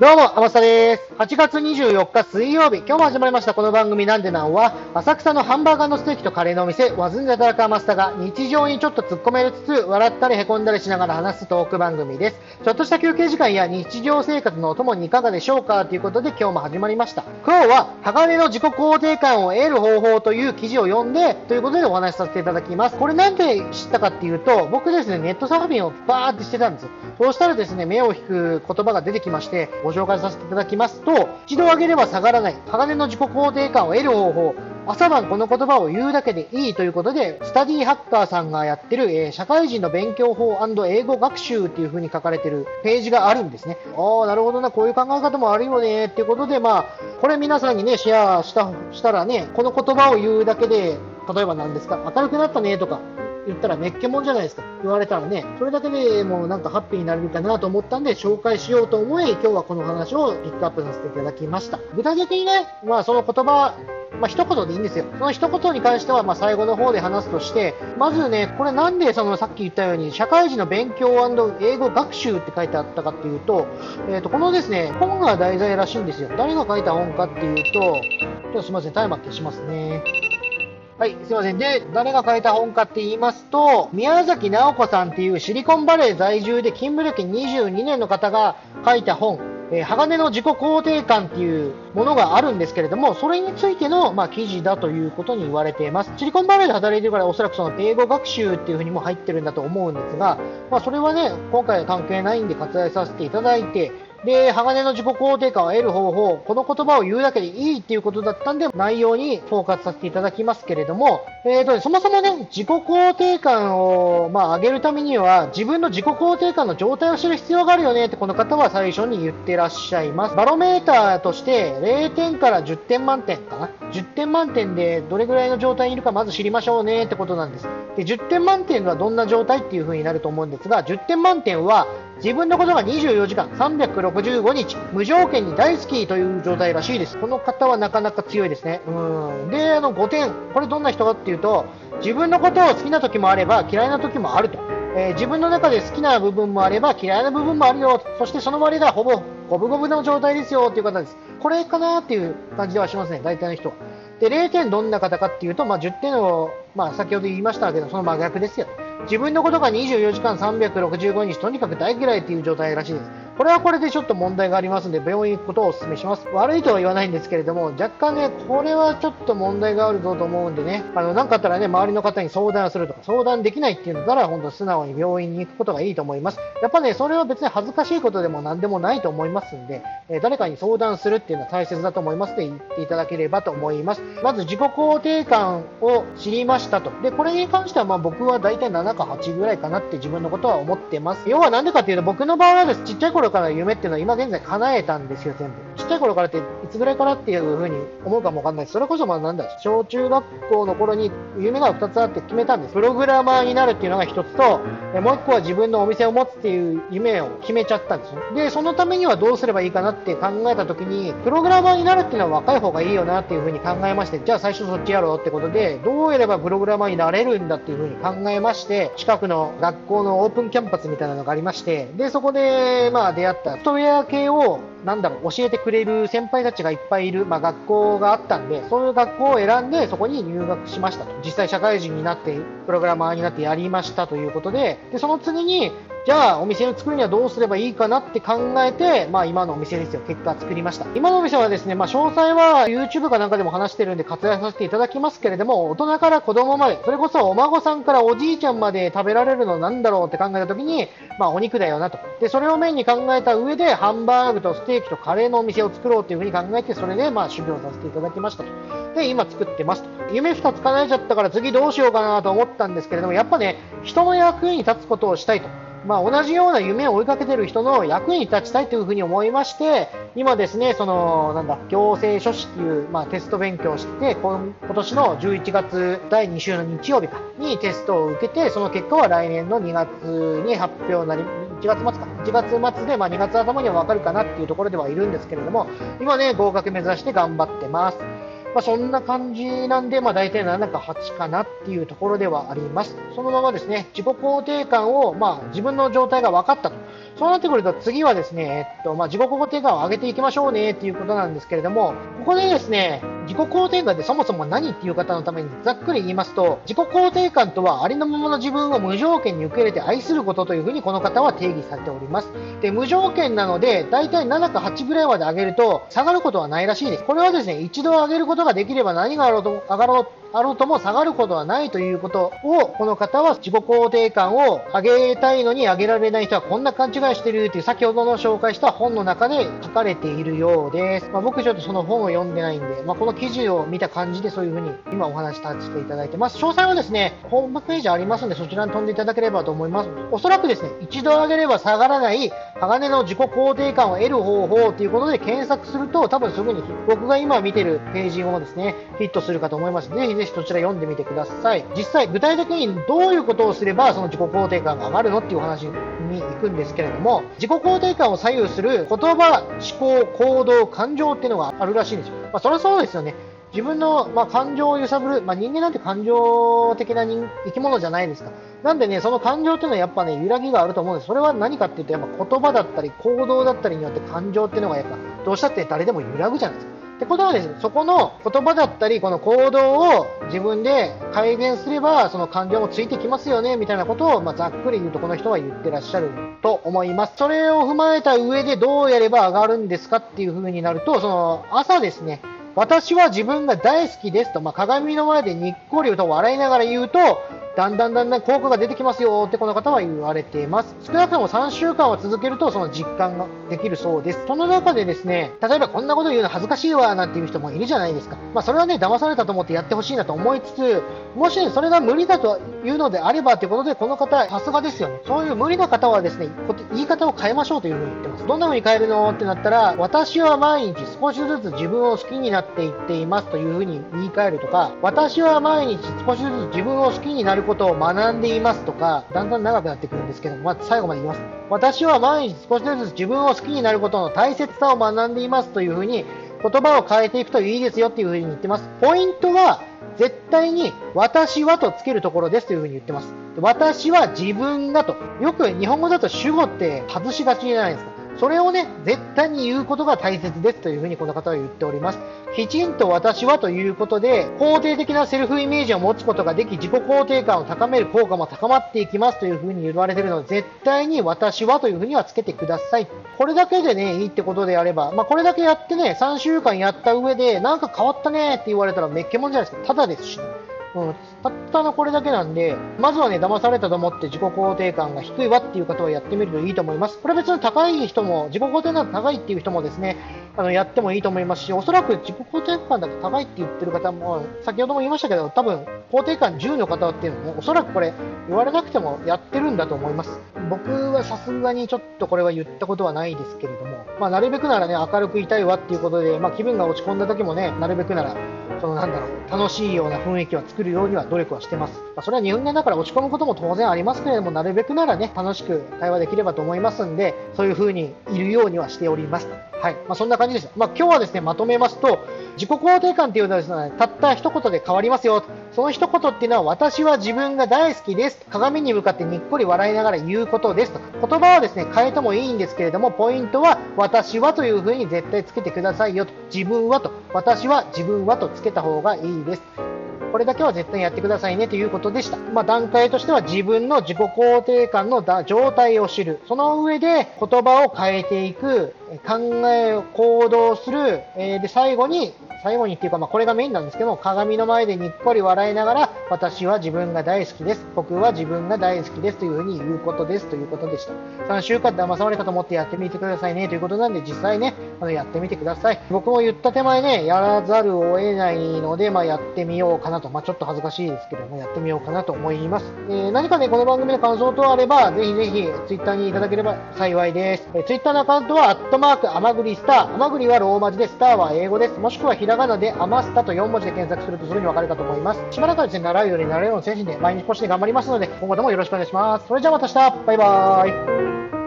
どうも、天下です。8月24日水曜日、今日も始まりましたこの番組なんでなんは、浅草のハンバーガーのステーキとカレーのお店、ワズンジャタラカーマスターが日常にちょっと突っ込めるつつ、笑ったり凹んだりしながら話すトーク番組です。ちょっとした休憩時間や日常生活のお供にいかがでしょうかということで今日も始まりました。今日は、鋼の自己肯定感を得る方法という記事を読んで、ということでお話しさせていただきます。これなんで知ったかっていうと、僕ですね、ネットサーフィンをバーってしてたんです。そうしたらですね、目を引く言葉が出てきまして、ご紹介させていただきますと、一度上げれば下がらない、鋼の自己肯定感を得る方法、朝晩この言葉を言うだけでいいということで、スタディハッカーさんがやってる、えー、社会人の勉強法英語学習っていう風に書かれてるページがあるんですね。ああ、なるほどな、こういう考え方もあるよねっていうことで、まあ、これ皆さんにね、シェアしたしたらね、この言葉を言うだけで、例えば何ですか、明るくなったねとか、言ったらめっけもんじゃないですか。言われたらね、それだけでもうなんかハッピーになれるかなと思ったんで紹介しようと思い、今日はこの話をピックアップさせていただきました。具体的にね、まあその言葉、まあ、一言でいいんですよ。その一言に関しては、まあ、最後の方で話すとして、まずね、これなんでそのさっき言ったように、社会人の勉強英語学習って書いてあったかっていうと、えっ、ー、と、このですね、本が題材らしいんですよ。誰が書いた本かっていうと、ちょっとすみません、タイマー消しますね。はい、すいません。で、誰が書いた本かって言いますと、宮崎直子さんっていうシリコンバレー在住で勤務歴22年の方が書いた本、えー、鋼の自己肯定感っていうものがあるんですけれども、それについての、まあ、記事だということに言われています。シリコンバレーで働いてるからおそらくその英語学習っていうふうにも入ってるんだと思うんですが、まあ、それはね、今回は関係ないんで割愛させていただいて、で、鋼の自己肯定感を得る方法、この言葉を言うだけでいいっていうことだったんで、内容にフォーカスさせていただきますけれども、えーと、そもそもね、自己肯定感を、まあ、上げるためには、自分の自己肯定感の状態を知る必要があるよねってこの方は最初に言ってらっしゃいます。バロメーターとして0点から10点満点かな？10点満点でどれぐらいの状態にいるかまず知りましょうねってことなんです。で、10点満点はどんな状態っていう風になると思うんですが、10点満点は自分のことが24時間365日無条件に大好きという状態らしいです。この方はなかなか強いですね。うん。で、あの5点。これどんな人かっていうと、自分のことを好きな時もあれば嫌いな時もあると。えー、自分の中で好きな部分もあれば嫌いな部分もあるよ。そしてその割がほぼ五分五分の状態ですよっていう方です。これかなっていう感じではしますね。大体の人は。で、0点どんな方かっていうと、まあ、10点を、まあ、先ほど言いましたけど、その真逆ですよ。自分のことが24時間365日とにかく大嫌いっていう状態らしいです。これはこれでちょっと問題がありますので、病院行くことをお勧めします。悪いとは言わないんですけれども、若干ね、これはちょっと問題があるぞと思うんでね、あの、なかあったらね、周りの方に相談するとか、相談できないっていうんだったら、本当素直に病院に行くことがいいと思います。やっぱね、それは別に恥ずかしいことでも何でもないと思いますんで、え、誰かに相談するっていうのは大切だと思いますので、言っていただければと思います。まず自己肯定感を知りましたと。で、これに関してはまあ僕は大体7か8ぐらいかなって自分のことは思ってます。要はなんでかっていうと、僕の場合はです、ちっちゃい頃から夢っていうのは今現在叶えたんですよ、全部。ちっちゃい頃からって、いつぐらいからっていう風に思うかもわかんないそれこそまあなんだ、小中学校の頃に夢が2つあって決めたんです。プログラマーになるっていうのが1つと、もう1個は自分のお店を持つっていう夢を決めちゃったんですよ。で、そのためにはどうすればいいかなって考えた時に、プログラマーになるっていうのは若い方がいいよなっていう風に考えまして、じゃあ最初そっちやろうってことで、どうやればプログラマーになれるんだっていう風に考えまして、近くの学校のオープンキャンパスみたいなのがありまして、で、そこで、まあ出会ったソフトウェア系を、なんだろう、教えてくれくれる先輩たちがいっぱいいる、まあ、学校があったんで、そういう学校を選んで、そこに入学しましたと。実際社会人になって、プログラマーになってやりましたということで、で、その次に、じゃあお店を作るにはどうすればいいかなって考えて、まあ今のお店ですよ、結果作りました。今のお店はですね、まあ詳細は YouTube かなんかでも話してるんで活躍させていただきますけれども、大人から子供まで、それこそお孫さんからおじいちゃんまで食べられるのなんだろうって考えた時に、まあお肉だよなと。で、それをメインに考えた上で、ハンバーグとステーキとカレーのお店を作ろうっていうふうに考えて、それでまあ修行させていただきましたと。で、今作ってますと。夢2つ叶えちゃったから次どうしようかなと思ったんですけれども、やっぱね、人の役に立つことをしたいと。まあ、同じような夢を追いかけてる人の役に立ちたいというふに思いまして、今ですね、その、なんだ、行政書士っていう、まあ、テスト勉強をして、今年の11月第2週の日曜日かにテストを受けて、その結果は来年の2月に発表になり、1月末か、1月末で、まあ、2月頭にはわかるかなっていうところではいるんですけれども、今ね、合格目指して頑張ってます。まあ、そんな感じなんで、まあ、大体7か8かなっていうところではあります。そのままですね、自己肯定感を、まあ、自分の状態が分かったと。そうなってくると次はですね、えっと、まあ、自己肯定感を上げていきましょうねっていうことなんですけれども、ここでですね、自己肯定感ってそもそも何っていう方のためにざっくり言いますと、自己肯定感とはありのままの自分を無条件に受け入れて愛することというふうにこの方は定義されております。で、無条件なので、だいたい7か8ぐらいまで上げると下がることはないらしいです。これはですね、一度上げることができれば何があろうと上がろうあろうとも下がることはないということを、この方は自己肯定感を上げたいのに上げられない人はこんな勘違いしてるっていう先ほどの紹介した本の中で書かれているようです。まあ、僕ちょっとその本を読んでないんで、まあ、この記事を見た感じでそういうふうに今お話しさせていただいてます。詳細はですね、ホームページありますのでそちらに飛んでいただければと思います。おそらくですね、一度上げれば下がらない鋼の自己肯定感を得る方法ということで検索すると多分すぐに僕が今見てるページをですね、ヒットするかと思います。ぜひぜひそちら読んでみてください。実際、具体的にどういうことをすれば、その自己肯定感が上がるのっていう話に行くんですけれども、自己肯定感を左右する言葉、思考、行動、感情っていうのがあるらしいんですよ。まあ、それはそうですよね。自分の、まあ、感情を揺さぶる、まあ、人間なんて感情的な人生き物じゃないですか。なんでね、その感情っていうのはやっぱね、揺らぎがあると思うんです。それは何かっていうと、やっぱ言葉だったり行動だったりによって感情っていうのがやっぱ、どうしたって誰でも揺らぐじゃないですか。ってことはですね、そこの言葉だったり、この行動を自分で改善すれば、その感情もついてきますよね、みたいなことを、まあ、ざっくり言うとこの人は言ってらっしゃると思います。それを踏まえた上でどうやれば上がるんですかっていう風になると、その朝ですね、私は自分が大好きですと、まあ、鏡の前でにっこりと笑いながら言うと、だんだんだんだん効果が出てきますよってこの方は言われています。少なくとも3週間は続けるとその実感ができるそうです。その中でですね、例えばこんなこと言うの恥ずかしいわなんていう人もいるじゃないですか。まあそれはね、騙されたと思ってやってほしいなと思いつつ、もし、それが無理だというのであればということで、この方、さすがですよね。そういう無理な方はですね、言い方を変えましょうというふうに言ってます。どんな風に変えるのってなったら、私は毎日少しずつ自分を好きになっていっていますというふうに言い換えるとか、私は毎日少しずつ自分を好きになることを学んでいますとか、だんだん長くなってくるんですけど、まあ、最後まで言います。私は毎日少しずつ自分を好きになることの大切さを学んでいますというふうに、言葉を変えていくといいですよっていうふうに言ってます。ポイントは、絶対に私はとつけるところですというふうに言ってます。私は自分がと。よく日本語だと主語って外しがちじゃないですか。それをね、絶対に言うことが大切ですというふうにこの方は言っております。きちんと私はということで、肯定的なセルフイメージを持つことができ、自己肯定感を高める効果も高まっていきますというふうに言われているので、絶対に私はというふうにはつけてください。これだけでね、いいってことであれば、まあ、これだけやってね、3週間やった上で、なんか変わったねって言われたらめっけもんじゃないですか。ただですし、ね。うん、たったのこれだけなんで、まずはね、騙されたと思って自己肯定感が低いわっていう方はやってみるといいと思います。これ別に高い人も、自己肯定感が高いっていう人もですね、あの、やってもいいと思いますし、おそらく自己肯定感だと高いって言ってる方も、先ほども言いましたけど、多分、肯定感10の方っていうのも、おそらくこれ、言われなくてもやってるんだと思います。僕はさすがにちょっとこれは言ったことはないですけれども、まあ、なるべくならね、明るくいたいわっていうことで、まあ、気分が落ち込んだ時もね、なるべくなら、そのなんだろう、楽しいような雰囲気を作るようには努力はしてます。まあ、それは人間だから落ち込むことも当然ありますけれども、なるべくならね、楽しく会話できればと思いますんで、そういう風にいるようにはしております。はい。まあ、そんな感じです。まあ、今日はですね、まとめますと、自己肯定感っていうのはですね、たった一言で変わりますよ。その一言っていうのは、私は自分が大好きです。鏡に向かってにっこり笑いながら言うことですと。言葉はですね、変えてもいいんですけれども、ポイントは、私はという風に絶対つけてくださいよと。自分はと。私は自分はとつけた方がいいです。これだけは絶対にやってくださいねということでした。まあ、段階としては自分の自己肯定感の状態を知る。その上で言葉を変えていく。考え、行動する。えー、で、最後に最後にっていうか、まあ、これがメインなんですけど、鏡の前でにっこり笑いながら、私は自分が大好きです。僕は自分が大好きですというふうに言うことですということでした。3週間騙されたと思ってやってみてくださいねということなんで、実際ね、あのやってみてください。僕も言った手前ね、やらざるを得ないので、まあ、やってみようかなと。まあ、ちょっと恥ずかしいですけども、やってみようかなと思います。えー、何かね、この番組の感想等あれば、ぜひぜひ、ツイッターにいただければ幸いです。えー、ツイッターのアカウントは、アットマーク、アマグリスター。アマグリはローマ字で、スターは英語です。もしくはひらがなで、余ったと4文字で検索するとすぐにわかるかと思います。しばらくはですね、習うようになれるような精神で毎日更新で頑張りますので、今後ともよろしくお願いします。それじゃあまた明日バイバーイ